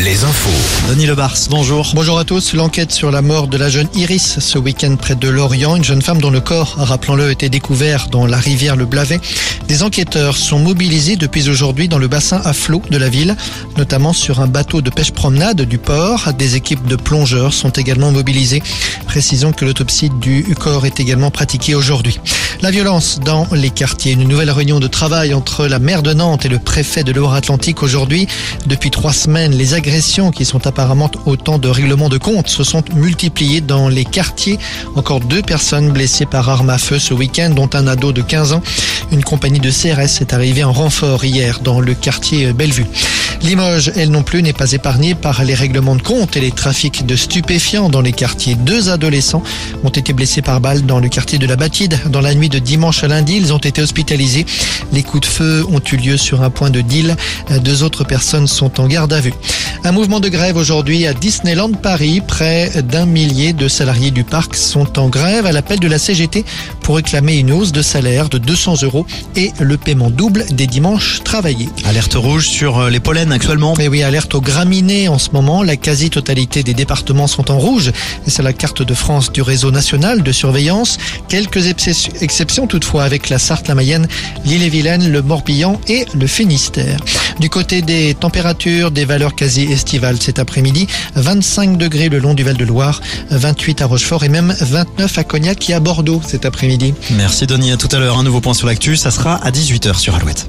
les infos. Denis Lebars, bonjour. Bonjour à tous. L'enquête sur la mort de la jeune Iris ce week-end près de Lorient, une jeune femme dont le corps, rappelons-le, était découvert dans la rivière Le Blavet. Des enquêteurs sont mobilisés depuis aujourd'hui dans le bassin à flot de la ville, notamment sur un bateau de pêche promenade du port. Des équipes de plongeurs sont également mobilisées. Précisons que l'autopsie du corps est également pratiquée aujourd'hui. La violence dans les quartiers. Une nouvelle réunion de travail entre la maire de Nantes et le préfet de Loire-Atlantique aujourd'hui. Depuis trois semaines, les agressions qui sont apparemment autant de règlements de compte se sont multipliées dans les quartiers. Encore deux personnes blessées par arme à feu ce week-end, dont un ado de 15 ans. Une compagnie de CRS est arrivée en renfort hier dans le quartier Bellevue. Limoges, elle non plus, n'est pas épargnée par les règlements de compte et les trafics de stupéfiants dans les quartiers. Deux adolescents ont été blessés par balle dans le quartier de la Batide. Dans la nuit de dimanche à lundi, ils ont été hospitalisés. Les coups de feu ont eu lieu sur un point de deal. Deux autres personnes sont en garde à vue. Un mouvement de grève aujourd'hui à Disneyland Paris. Près d'un millier de salariés du parc sont en grève à l'appel de la CGT pour réclamer une hausse de salaire de 200 euros et le paiement double des dimanches travaillés. Alerte rouge sur euh, les pollens actuellement. Mais oui, alerte aux graminées en ce moment. La quasi-totalité des départements sont en rouge. C'est la carte de France du réseau national de surveillance. Quelques exceptions toutefois avec la Sarthe, la Mayenne, l'île-et-Vilaine, le Morbihan et le Finistère. Du côté des températures, des valeurs quasi estivales cet après-midi. 25 degrés le long du Val-de-Loire, 28 à Rochefort et même 29 à Cognac et à Bordeaux cet après-midi. Merci Denis, à tout à l'heure. Un nouveau point sur l'actu, ça sera à 18h sur Alouette.